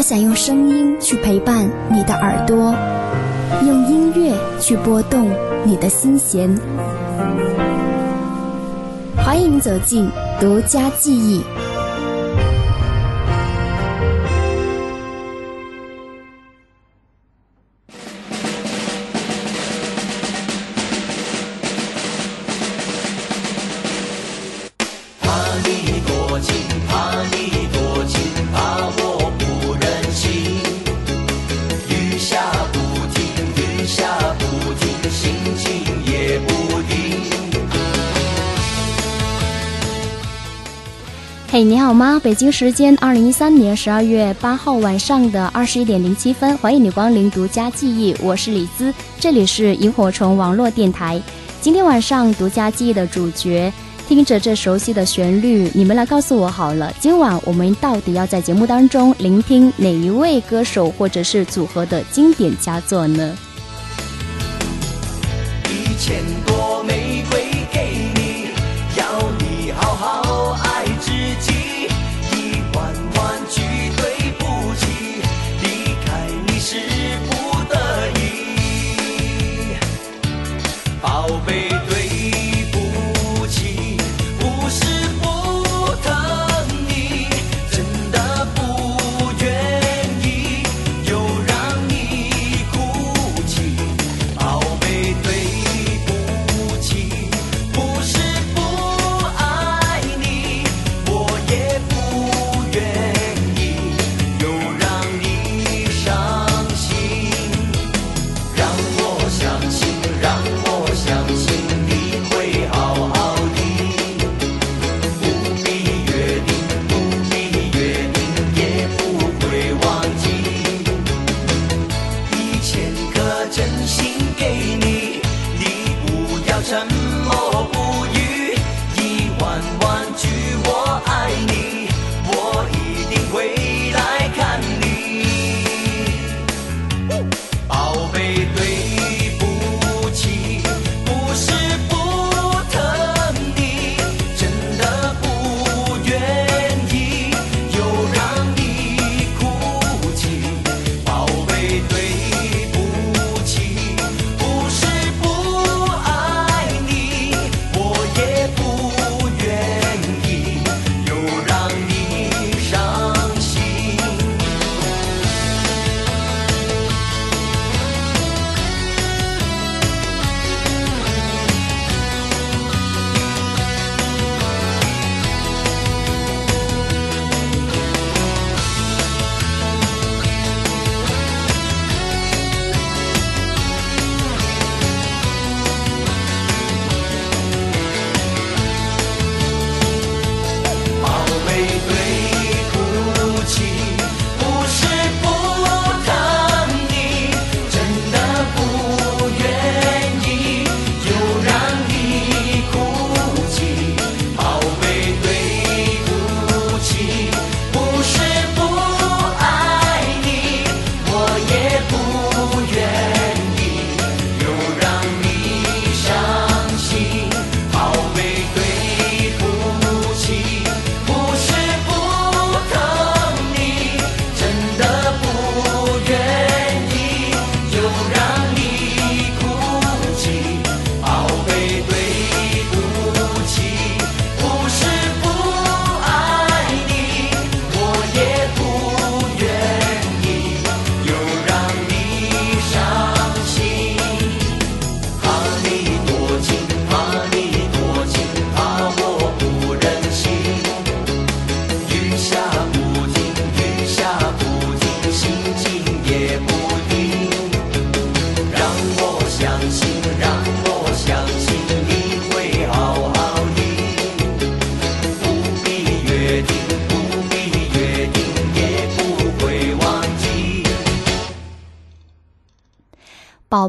我想用声音去陪伴你的耳朵，用音乐去拨动你的心弦。欢迎走进独家记忆。吗？北京时间二零一三年十二月八号晚上的二十一点零七分，欢迎你光临独家记忆，我是李兹，这里是萤火虫网络电台。今天晚上独家记忆的主角，听着这熟悉的旋律，你们来告诉我好了，今晚我们到底要在节目当中聆听哪一位歌手或者是组合的经典佳作呢？一千朵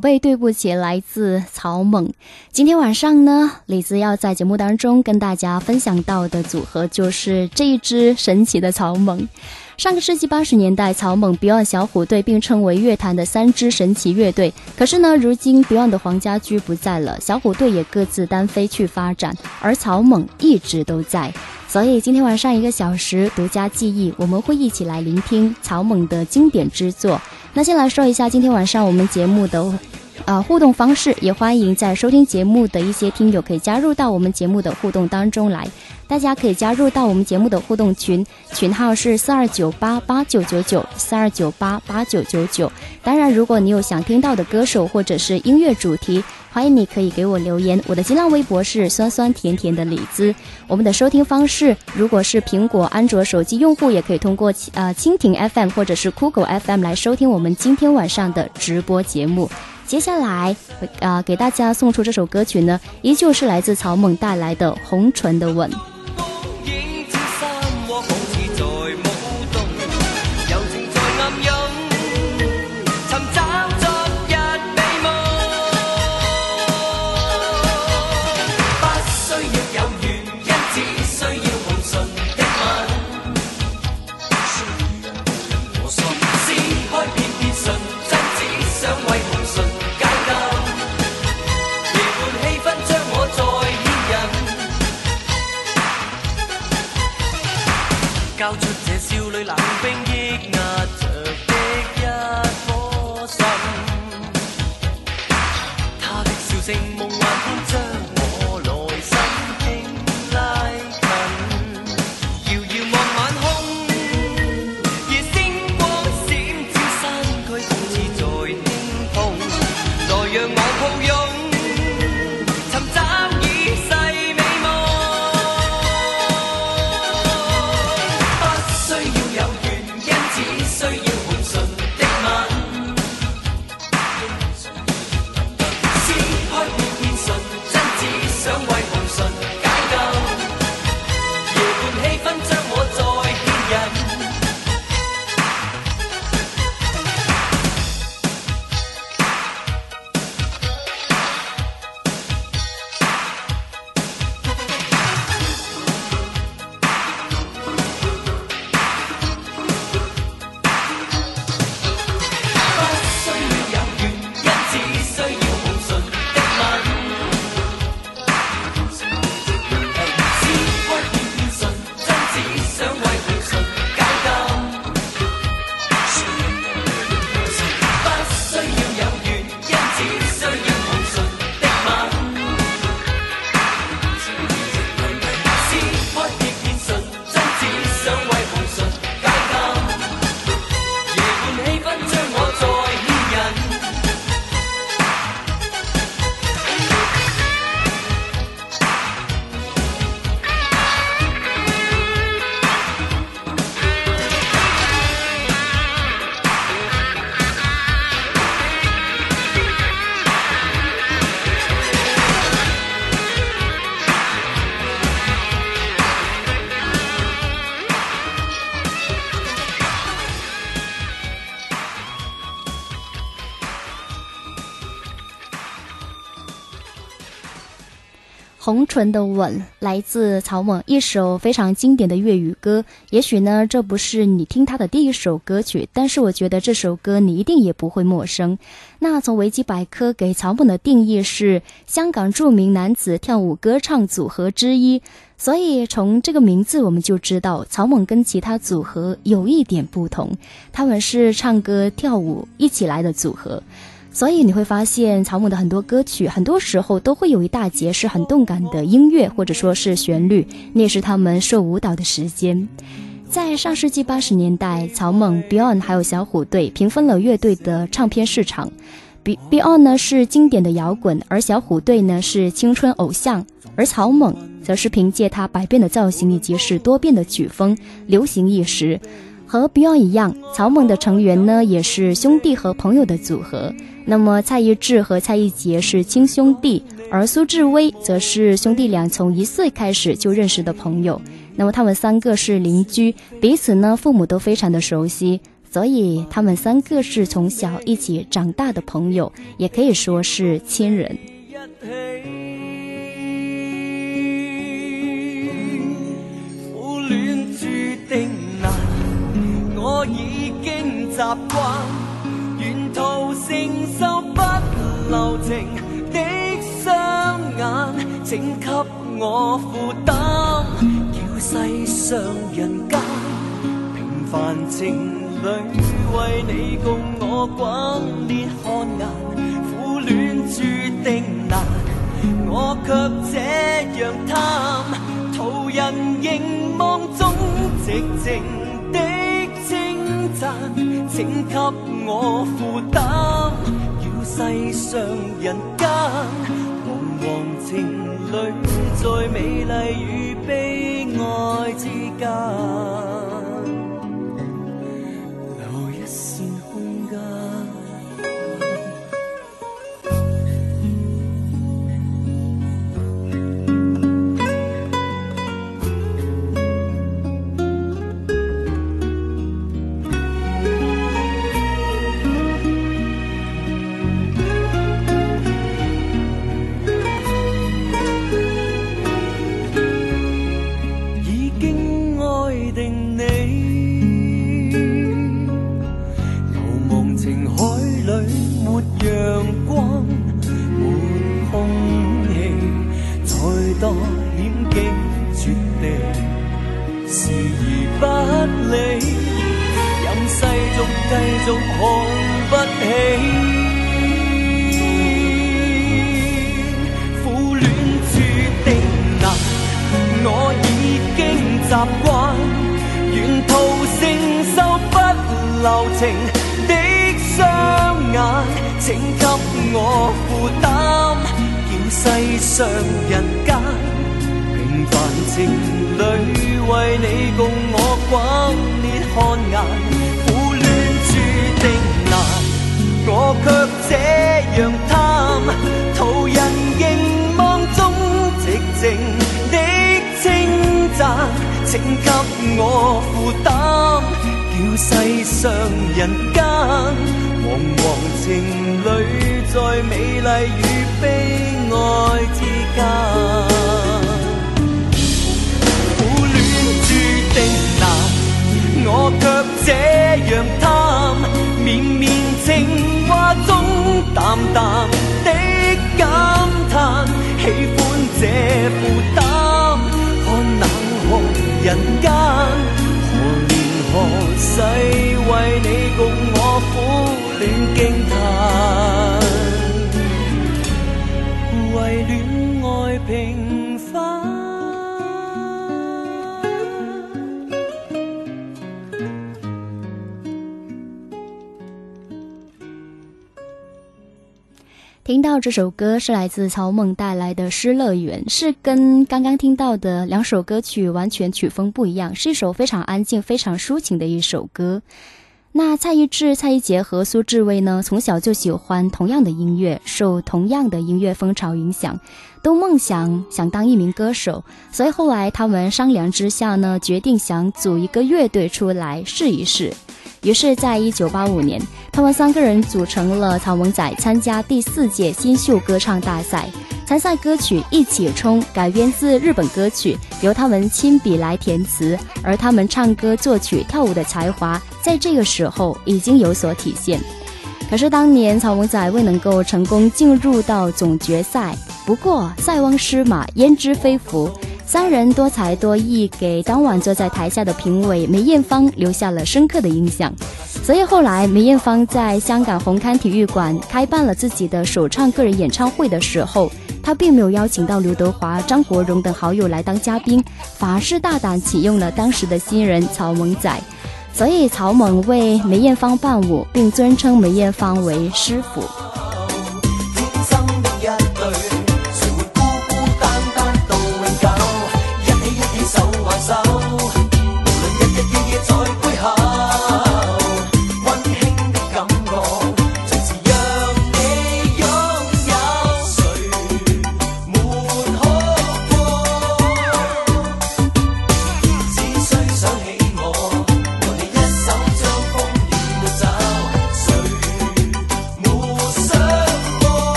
贝，对不起，来自草蜢。今天晚上呢，李子要在节目当中跟大家分享到的组合就是这一支神奇的草蜢。上个世纪八十年代，草蜢、Beyond、小虎队并称为乐坛的三支神奇乐队。可是呢，如今 Beyond 的黄家驹不在了，小虎队也各自单飞去发展，而草蜢一直都在。所以今天晚上一个小时独家记忆，我们会一起来聆听草蜢的经典之作。那先来说一下今天晚上我们节目的，呃，互动方式，也欢迎在收听节目的一些听友可以加入到我们节目的互动当中来。大家可以加入到我们节目的互动群，群号是四二九八八九九九四二九八八九九九。当然，如果你有想听到的歌手或者是音乐主题，欢迎你可以给我留言。我的新浪微博是酸酸甜甜的李子。我们的收听方式，如果是苹果、安卓手机用户，也可以通过呃蜻蜓 FM 或者是酷狗 FM 来收听我们今天晚上的直播节目。接下来，啊，给大家送出这首歌曲呢，依旧是来自草蜢带来的《红唇的吻》。scouts would 红唇的吻来自草蜢，一首非常经典的粤语歌。也许呢，这不是你听他的第一首歌曲，但是我觉得这首歌你一定也不会陌生。那从维基百科给草蜢的定义是香港著名男子跳舞歌唱组合之一，所以从这个名字我们就知道草蜢跟其他组合有一点不同，他们是唱歌跳舞一起来的组合。所以你会发现，草蜢的很多歌曲，很多时候都会有一大截是很动感的音乐，或者说是旋律，那是他们受舞蹈的时间。在上世纪八十年代，草蜢、Beyond 还有小虎队平分了乐队的唱片市场。Be Beyond 呢是经典的摇滚，而小虎队呢是青春偶像，而草蜢则是凭借它百变的造型以及是多变的曲风，流行一时。和 Beyond 一样，草蜢的成员呢也是兄弟和朋友的组合。那么蔡一智和蔡一杰是亲兄弟，而苏志威则是兄弟俩从一岁开始就认识的朋友。那么他们三个是邻居，彼此呢父母都非常的熟悉。所以他们三个是从小一起长大的朋友，也可以说是亲人。习惯，沿途承受不留情的双眼，请给我负担，叫世上人间平凡情。侣为你共我滚烈汗颜，苦恋注定难，我却这样贪，途人凝望中寂静。请给我负担，要世上人间，惶惶情侣在美丽与悲哀之间。留情的双眼请给我负担叫世上人间平凡情侣为你共我轰烈看眼苦恋注定难。我却这样贪途人凝望中寂静的称赞请给我负担世上人间惶惶情侣在美丽与悲哀之间苦恋注定难我却这样贪绵绵情话中淡淡的感叹喜欢这负担看冷酷人间。何世为你共我苦恋惊叹为恋爱平听到这首歌是来自曹猛带来的《失乐园》，是跟刚刚听到的两首歌曲完全曲风不一样，是一首非常安静、非常抒情的一首歌。那蔡一智、蔡一杰和苏志威呢，从小就喜欢同样的音乐，受同样的音乐风潮影响，都梦想想当一名歌手。所以后来他们商量之下呢，决定想组一个乐队出来试一试。于是，在一九八五年，他们三个人组成了草蜢仔，参加第四届新秀歌唱大赛。参赛歌曲《一起冲》改编自日本歌曲，由他们亲笔来填词，而他们唱歌、作曲、跳舞的才华，在这个时候已经有所体现。可是当年草蜢仔未能够成功进入到总决赛，不过塞翁失马，焉知非福。三人多才多艺，给当晚坐在台下的评委梅艳芳留下了深刻的印象。所以后来梅艳芳在香港红磡体育馆开办了自己的首唱个人演唱会的时候，她并没有邀请到刘德华、张国荣等好友来当嘉宾，反而是大胆启用了当时的新人曹猛仔。所以曹猛为梅艳芳伴舞，并尊称梅艳芳为师傅。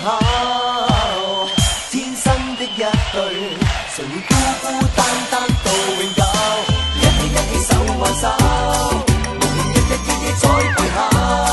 口天生的一对谁会孤孤单单到永久？一起一起手挽手无言一一再背后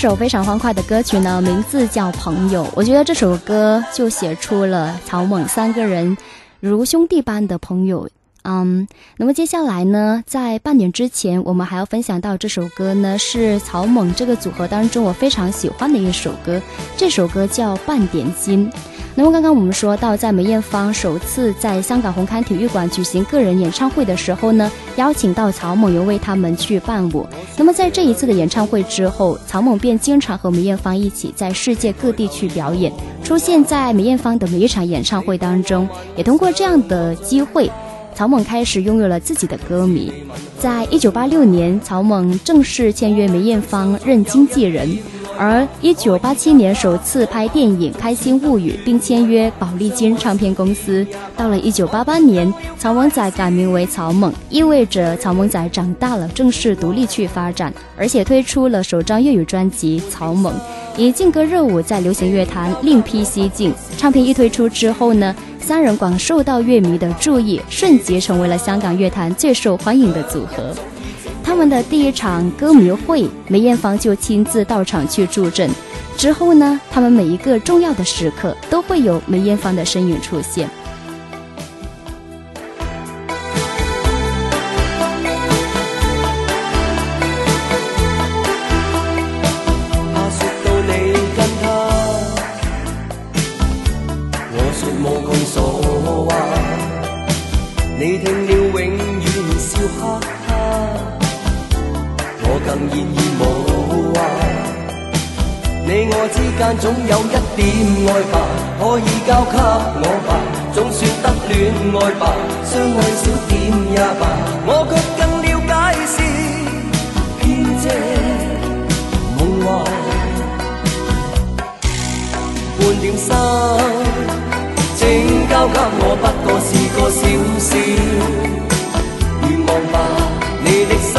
首非常欢快的歌曲呢，名字叫《朋友》。我觉得这首歌就写出了草蜢三个人如兄弟般的朋友。嗯，那么接下来呢，在半点之前，我们还要分享到这首歌呢，是曹猛这个组合当中我非常喜欢的一首歌。这首歌叫《半点心》。那么刚刚我们说到，在梅艳芳首次在香港红磡体育馆举行个人演唱会的时候呢，邀请到曹猛又为他们去伴舞。那么在这一次的演唱会之后，曹猛便经常和梅艳芳一起在世界各地去表演，出现在梅艳芳的每一场演唱会当中。也通过这样的机会，曹猛开始拥有了自己的歌迷。在一九八六年，曹猛正式签约梅艳芳，任经纪人。而一九八七年首次拍电影《开心物语》，并签约宝丽金唱片公司。到了一九八八年，曹猛仔改名为曹猛，意味着曹猛仔长大了，正式独立去发展，而且推出了首张粤语专辑《曹猛》，以劲歌热舞在流行乐坛另辟蹊径。唱片一推出之后呢，三人广受到乐迷的注意，瞬间成为了香港乐坛最受欢迎的组合。他们的第一场歌迷会，梅艳芳就亲自到场去助阵。之后呢，他们每一个重要的时刻都会有梅艳芳的身影出现。半点心，请交给我不过是个小小愿望吧，你的心，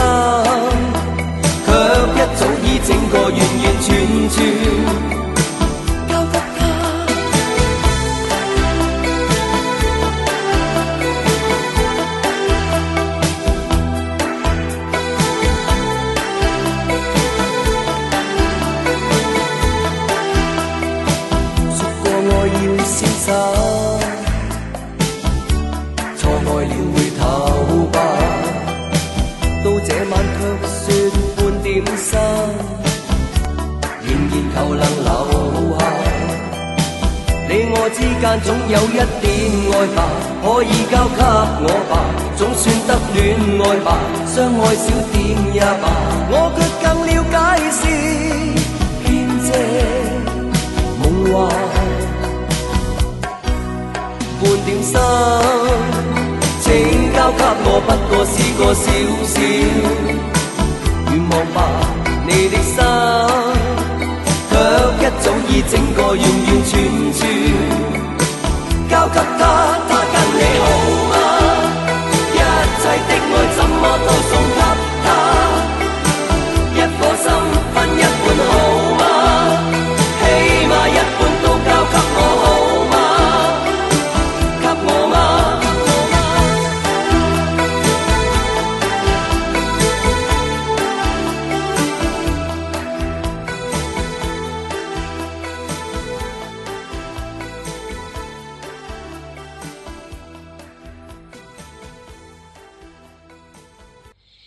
却一早已整个完完全全。相爱少点也罢，我却更了解是编织梦幻，半点心，请交给我，不过是个小小愿望吧，你的心，却一早已整个完完全全。交给他，他跟你好。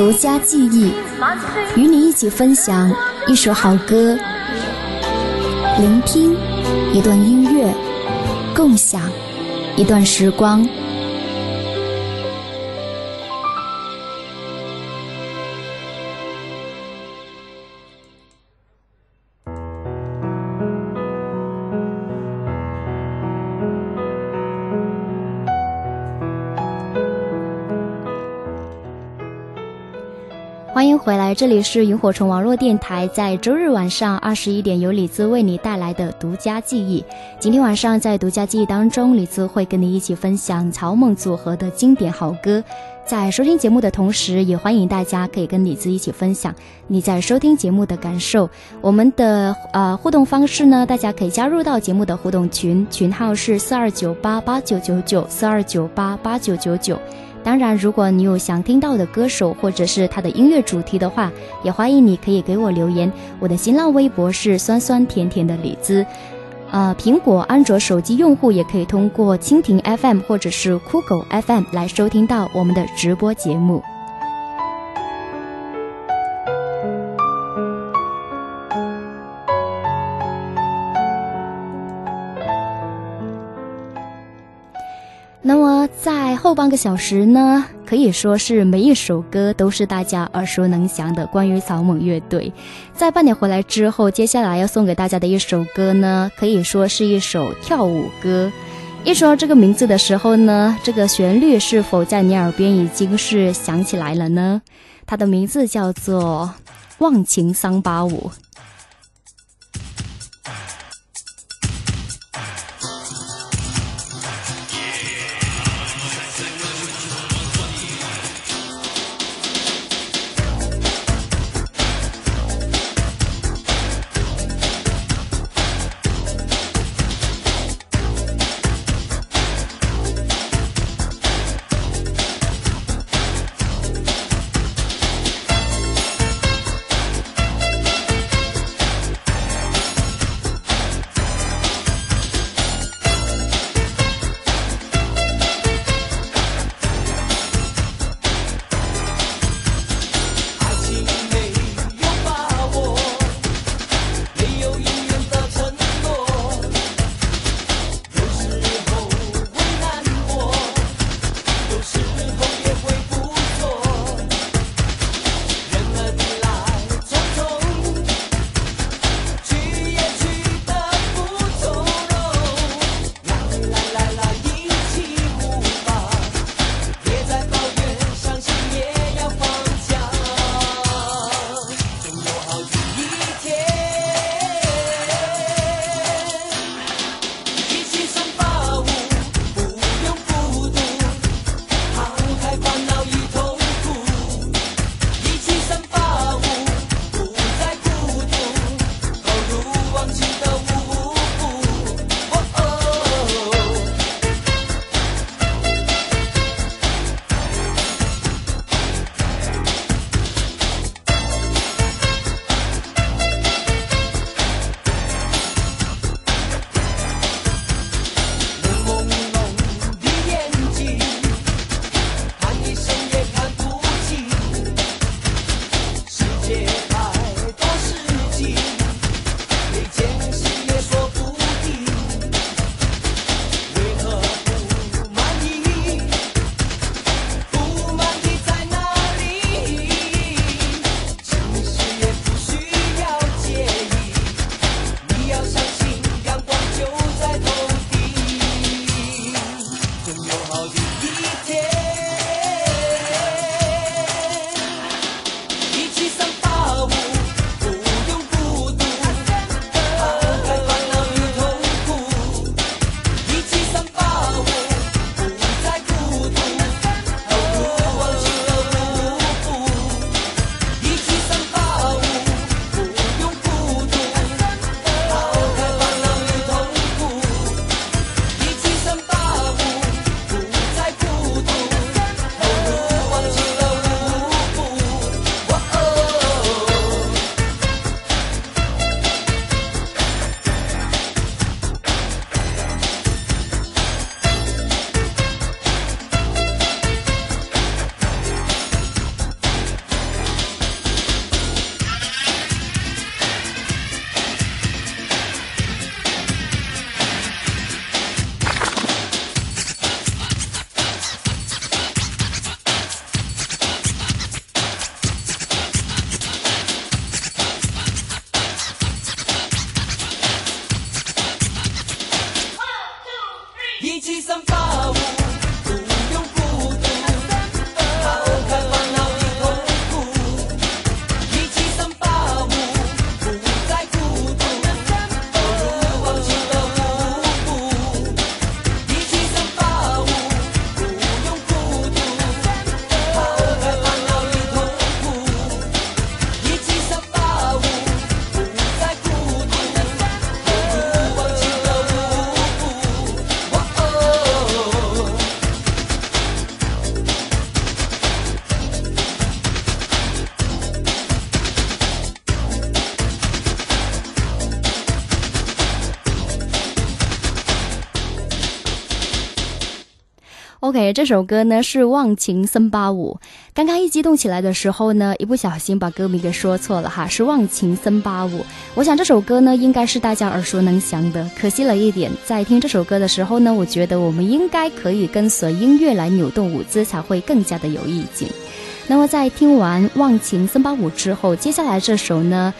独家记忆，与你一起分享一首好歌，聆听一段音乐，共享一段时光。这里是萤火虫网络电台，在周日晚上二十一点，由李子为你带来的独家记忆。今天晚上在独家记忆当中，李子会跟你一起分享草蜢组合的经典好歌。在收听节目的同时，也欢迎大家可以跟李子一起分享你在收听节目的感受。我们的呃互动方式呢，大家可以加入到节目的互动群，群号是四二九八八九九九四二九八八九九九。当然，如果你有想听到的歌手或者是他的音乐主题的话，也欢迎你可以给我留言。我的新浪微博是酸酸甜甜的李子。呃，苹果、安卓手机用户也可以通过蜻蜓 FM 或者是酷狗 FM 来收听到我们的直播节目。在后半个小时呢，可以说是每一首歌都是大家耳熟能详的关于草蜢乐队。在半点回来之后，接下来要送给大家的一首歌呢，可以说是一首跳舞歌。一说到这个名字的时候呢，这个旋律是否在你耳边已经是响起来了呢？它的名字叫做《忘情桑巴舞》。这首歌呢是《忘情森巴舞》。刚刚一激动起来的时候呢，一不小心把歌名给说错了哈，是《忘情森巴舞》。我想这首歌呢应该是大家耳熟能详的，可惜了一点，在听这首歌的时候呢，我觉得我们应该可以跟随音乐来扭动舞姿，才会更加的有意境。那么在听完《忘情森巴舞》之后，接下来这首呢，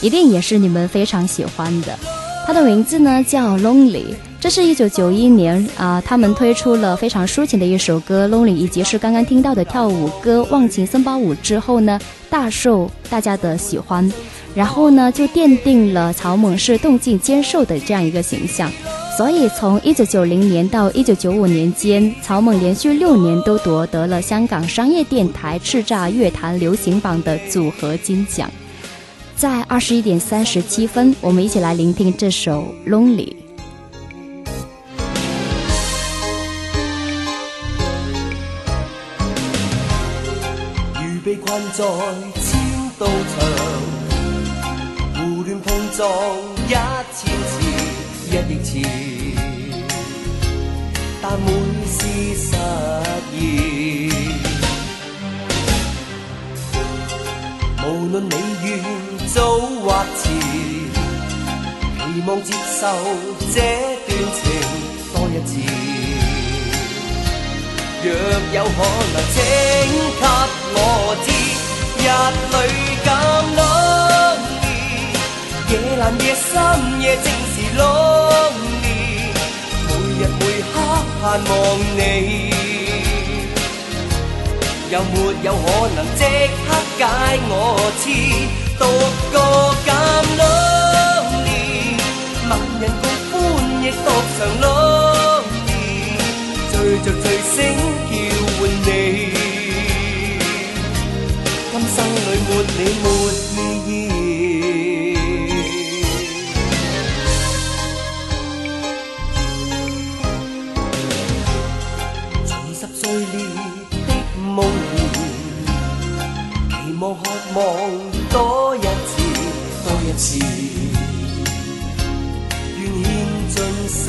一定也是你们非常喜欢的，它的名字呢叫《Lonely》。这是一九九一年啊，他们推出了非常抒情的一首歌《Lonely》，以及是刚刚听到的跳舞歌《忘情森巴舞》之后呢，大受大家的喜欢，然后呢就奠定了草蜢是动静兼受的这样一个形象。所以从一九九零年到一九九五年间，草蜢连续六年都夺得了香港商业电台叱咤乐坛流行榜的组合金奖。在二十一点三十七分，我们一起来聆听这首《Lonely》。被困在千道墙，胡乱碰撞一千次，一亿次，但每是实现。无论你愿早或迟，期望接受这段情多一次。若有可能，请给我知，日里咁 lonely，夜阑夜深夜正是 lonely，每日每刻盼望你，有没有可能即刻解我痴，独个咁 lonely，万人共欢亦独常 lonely，醉着醉醒。没你没意义。重拾碎裂的梦。儿，期望渴望多一次，多一次，愿献尽心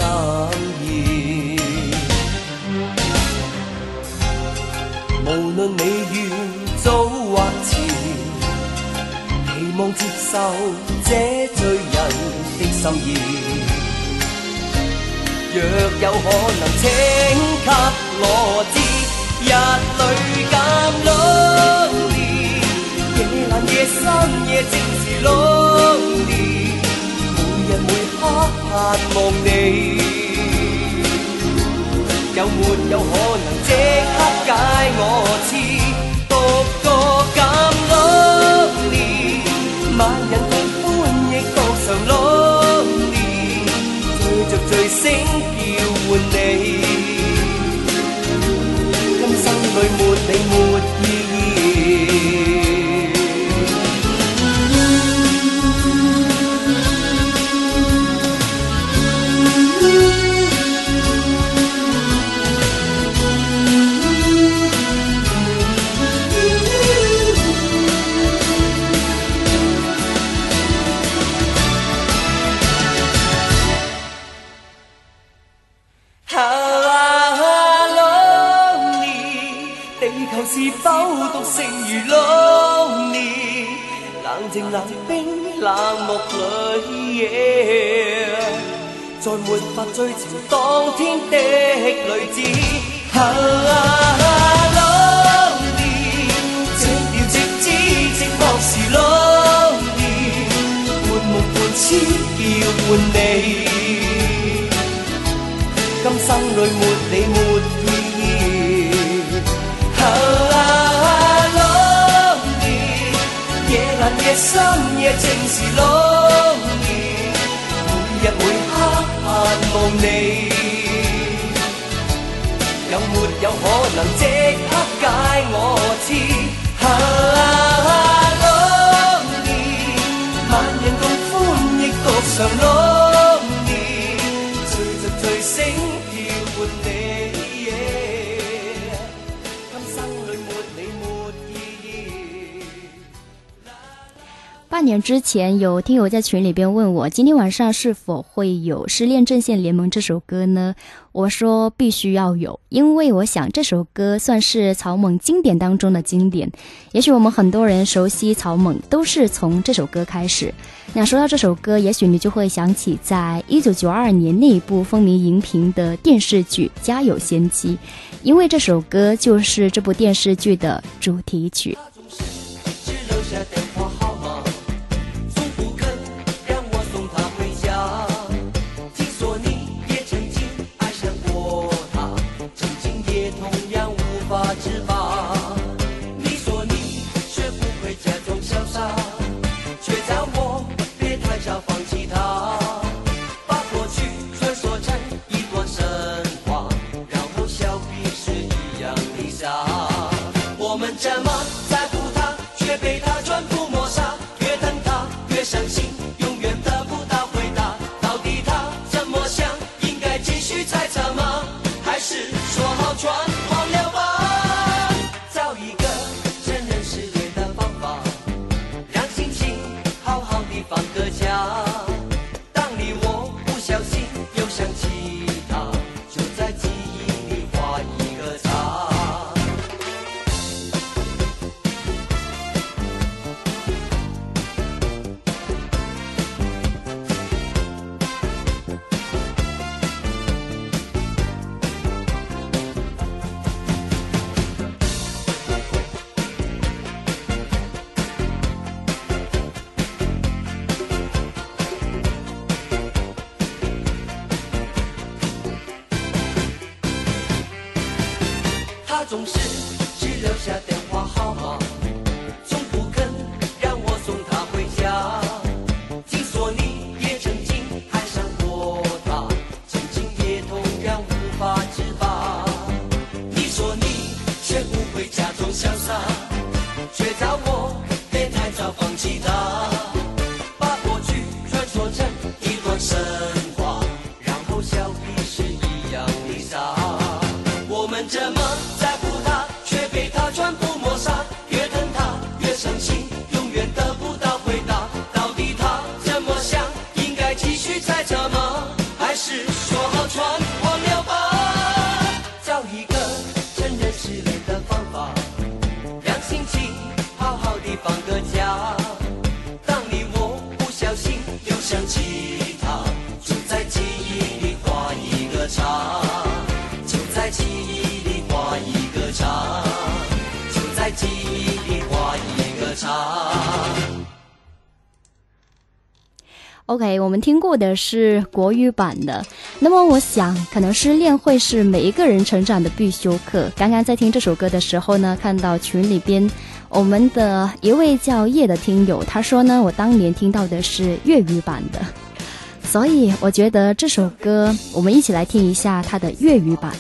无论你愿早或迟。期望接受这醉人的心意，若有可能，请给我知，日里咁 lonely，夜阑夜深夜正是 lonely，每日每刻盼望你，有没有可能即刻解我痴，独个咁 lonely？万人共欢亦独常 lonely，醉着醉醒叫唤你，今生里没你没没法半年之前，有听友在群里边问我，今天晚上是否会有《失恋阵线联盟》这首歌呢？我说必须要有，因为我想这首歌算是草蜢经典当中的经典。也许我们很多人熟悉草蜢，都是从这首歌开始。那说到这首歌，也许你就会想起在一九九二年那一部风靡荧屏的电视剧《家有仙妻》，因为这首歌就是这部电视剧的主题曲。听过的是国语版的。那么我想，可能失恋会是每一个人成长的必修课。刚刚在听这首歌的时候呢，看到群里边我们的一位叫叶的听友，他说呢，我当年听到的是粤语版的，所以我觉得这首歌我们一起来听一下它的粤语版。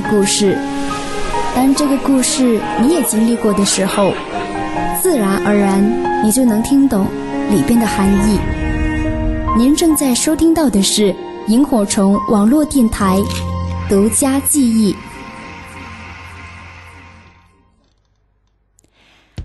个故事，当这个故事你也经历过的时候，自然而然你就能听懂里边的含义。您正在收听到的是萤火虫网络电台独家记忆。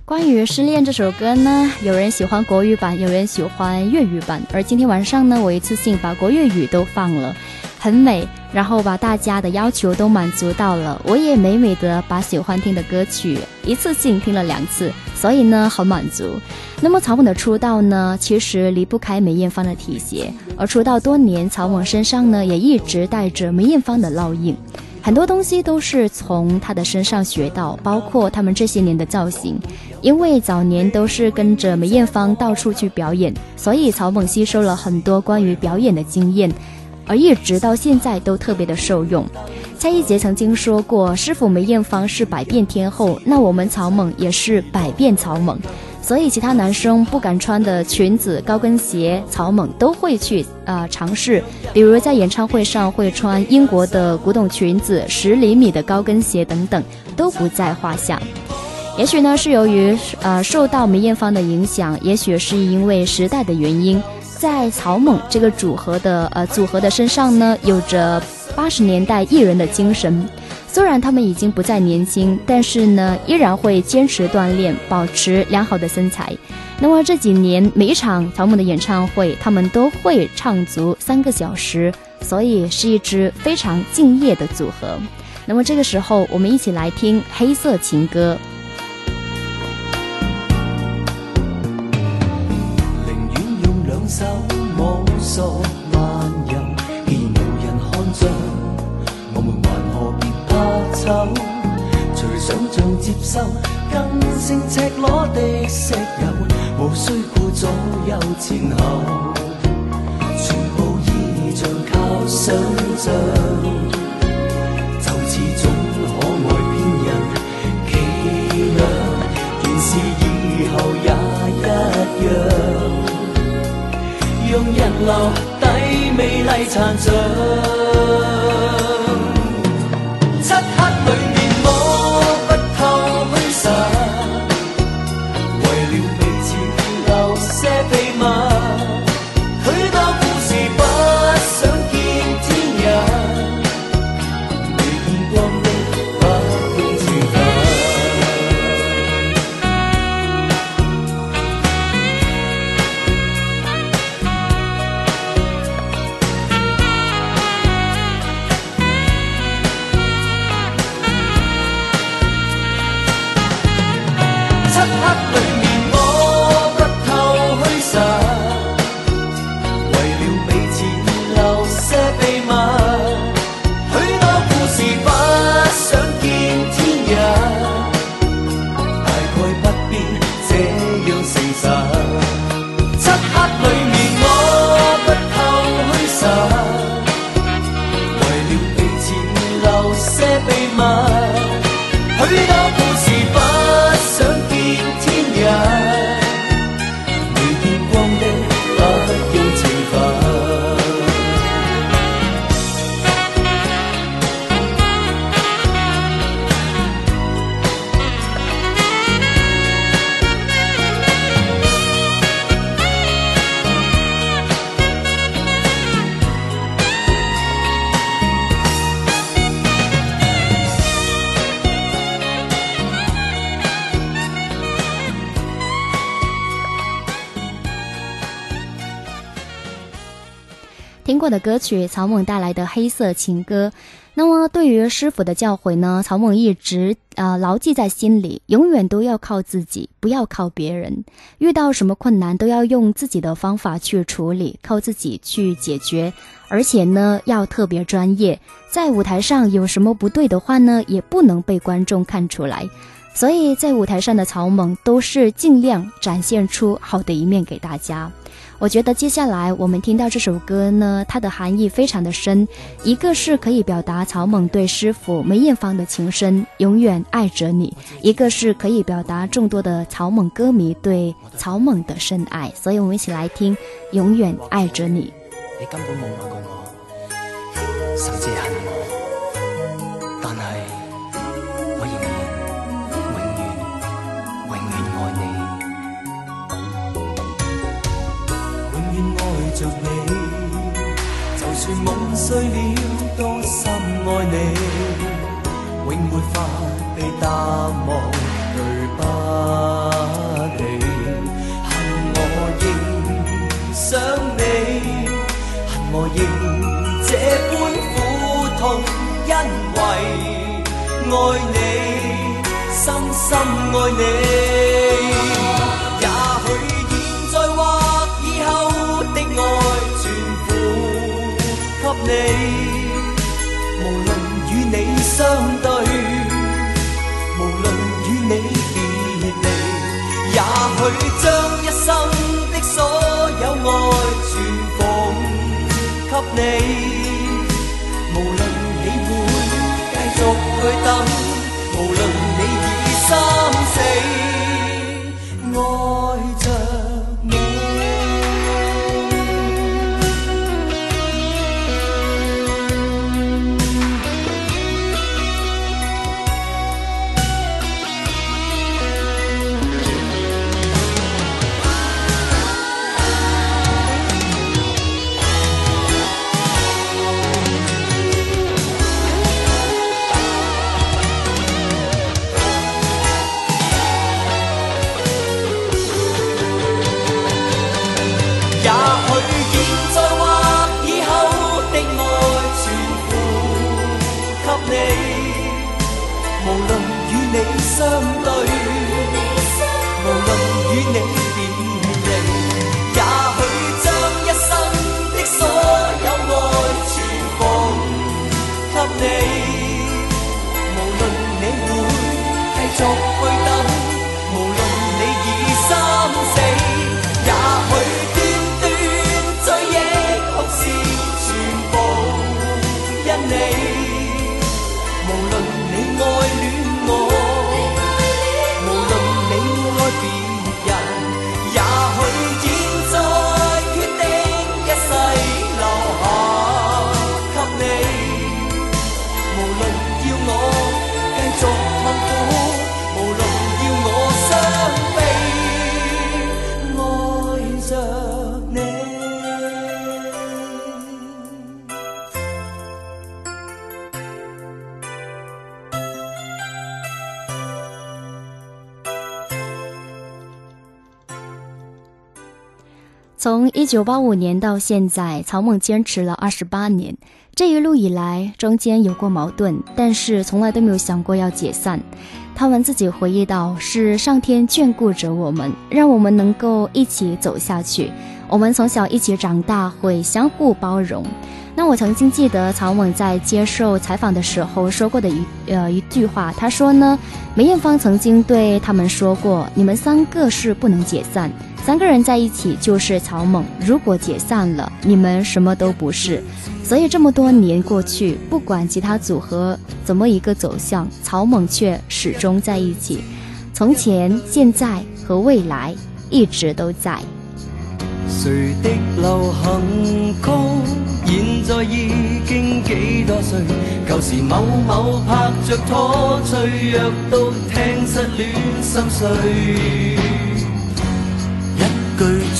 关于《失恋》这首歌呢，有人喜欢国语版，有人喜欢粤语版，而今天晚上呢，我一次性把国粤语都放了，很美。然后把大家的要求都满足到了，我也美美的把喜欢听的歌曲一次性听了两次，所以呢很满足。那么曹猛的出道呢，其实离不开梅艳芳的提携，而出道多年，曹猛身上呢也一直带着梅艳芳的烙印，很多东西都是从他的身上学到，包括他们这些年的造型，因为早年都是跟着梅艳芳到处去表演，所以曹猛吸收了很多关于表演的经验。而一直到现在都特别的受用。蔡一杰曾经说过：“师傅梅艳芳是百变天后，那我们草蜢也是百变草蜢。”所以其他男生不敢穿的裙子、高跟鞋，草蜢都会去呃尝试。比如在演唱会上会穿英国的古董裙子、十厘米的高跟鞋等等，都不在话下。也许呢是由于呃受到梅艳芳的影响，也许是因为时代的原因。在草蜢这个组合的呃组合的身上呢，有着八十年代艺人的精神。虽然他们已经不再年轻，但是呢，依然会坚持锻炼，保持良好的身材。那么这几年每一场草蜢的演唱会，他们都会唱足三个小时，所以是一支非常敬业的组合。那么这个时候，我们一起来听《黑色情歌》。索漫游，既然无人看着，我们还何必怕丑？随想象接受，更胜赤裸的石油，无需顾左右前后，全部意象靠想象，就似种可爱骗人伎俩，件事以后也一样。让人流低美丽残像，过的歌曲，曹猛带来的《黑色情歌》。那么，对于师傅的教诲呢，曹猛一直呃牢记在心里，永远都要靠自己，不要靠别人。遇到什么困难，都要用自己的方法去处理，靠自己去解决。而且呢，要特别专业，在舞台上有什么不对的话呢，也不能被观众看出来。所以在舞台上的曹猛都是尽量展现出好的一面给大家。我觉得接下来我们听到这首歌呢，它的含义非常的深。一个是可以表达曹猛对师傅梅艳芳的情深，永远爱着你；一个是可以表达众多的曹猛歌迷对曹猛的深爱。所以，我们一起来听《永远爱着你》。你根本冇爱过我，甚至恨我，着你，就算梦碎了，都深爱你，永没法被淡忘，对不起。恨我仍想你，恨我仍这般苦痛，因为爱你，深深爱你。你，无论与你相对，无论与你别离，也许将一生的所有爱全奉给你。无论你会继续去等，无论你已心死，爱九八五年到现在，曹猛坚持了二十八年。这一路以来，中间有过矛盾，但是从来都没有想过要解散。他们自己回忆到：“是上天眷顾着我们，让我们能够一起走下去。我们从小一起长大，会相互包容。”那我曾经记得曹猛在接受采访的时候说过的一呃一句话，他说呢，梅艳芳曾经对他们说过：“你们三个是不能解散。”三个人在一起就是曹猛，如果解散了，你们什么都不是。所以这么多年过去，不管其他组合怎么一个走向，曹猛却始终在一起。从前、现在和未来，一直都在。谁的流行曲，现在已经几多岁？旧时某某拍着拖，脆弱到听失恋心碎。一句中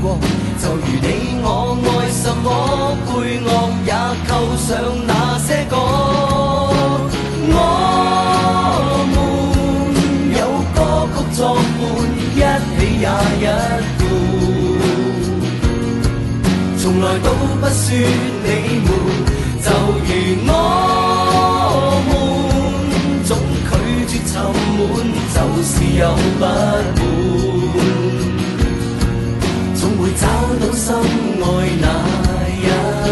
过，就如你我愛什麼配乐，也扣上那些歌。我們有歌曲作伴，一起也一半，從來都不說你們，就如我們總拒絕沉悶，就是有不滿。找到心愛那一半。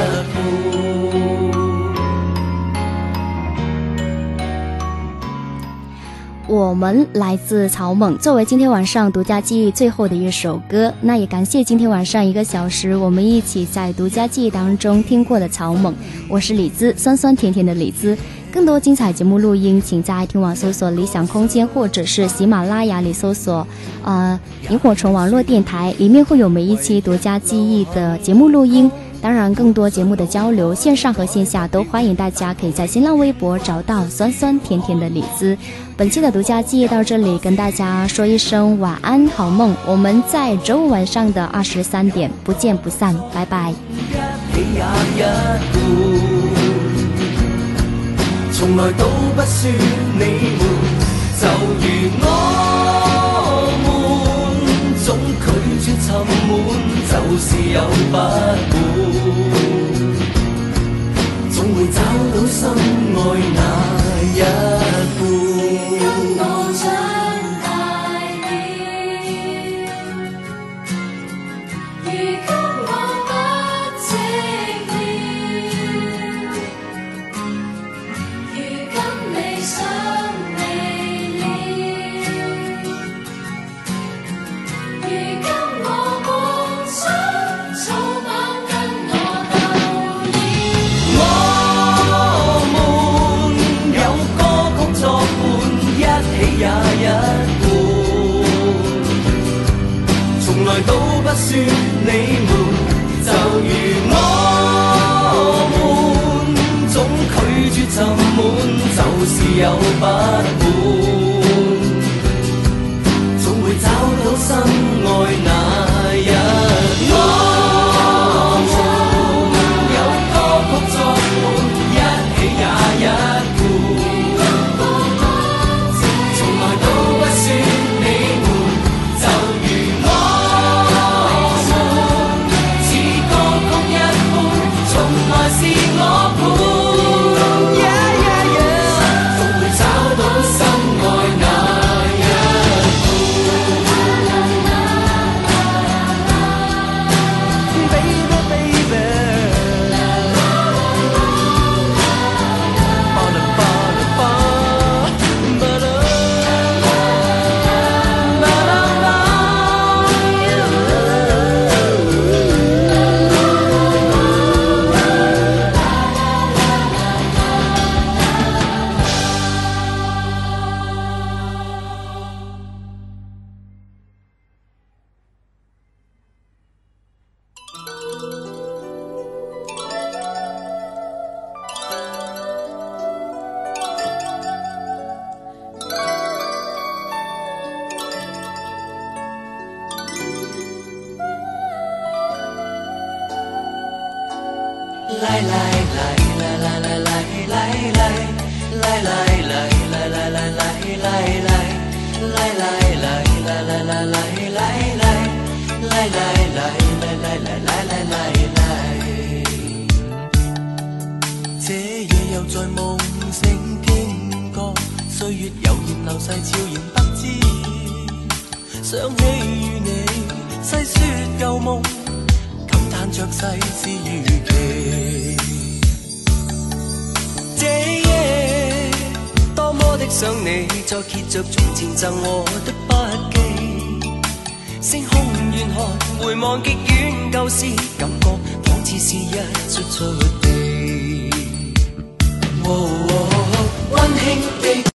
我们来自草蜢，作为今天晚上独家记忆最后的一首歌，那也感谢今天晚上一个小时我们一起在独家记忆当中听过的草蜢。我是李子，酸酸甜甜的李子。更多精彩节目录音，请在爱听网搜索“理想空间”或者是喜马拉雅里搜索“呃萤火虫网络电台”，里面会有每一期独家记忆的节目录音。当然，更多节目的交流，线上和线下都欢迎大家可以在新浪微博找到酸酸甜甜的李子。本期的独家记忆到这里，跟大家说一声晚安，好梦。我们在周五晚上的二十三点不见不散，拜拜。从来，都不算你们，就如我们总拒绝沉闷，就是有不满，总会找到心爱那一半。是有不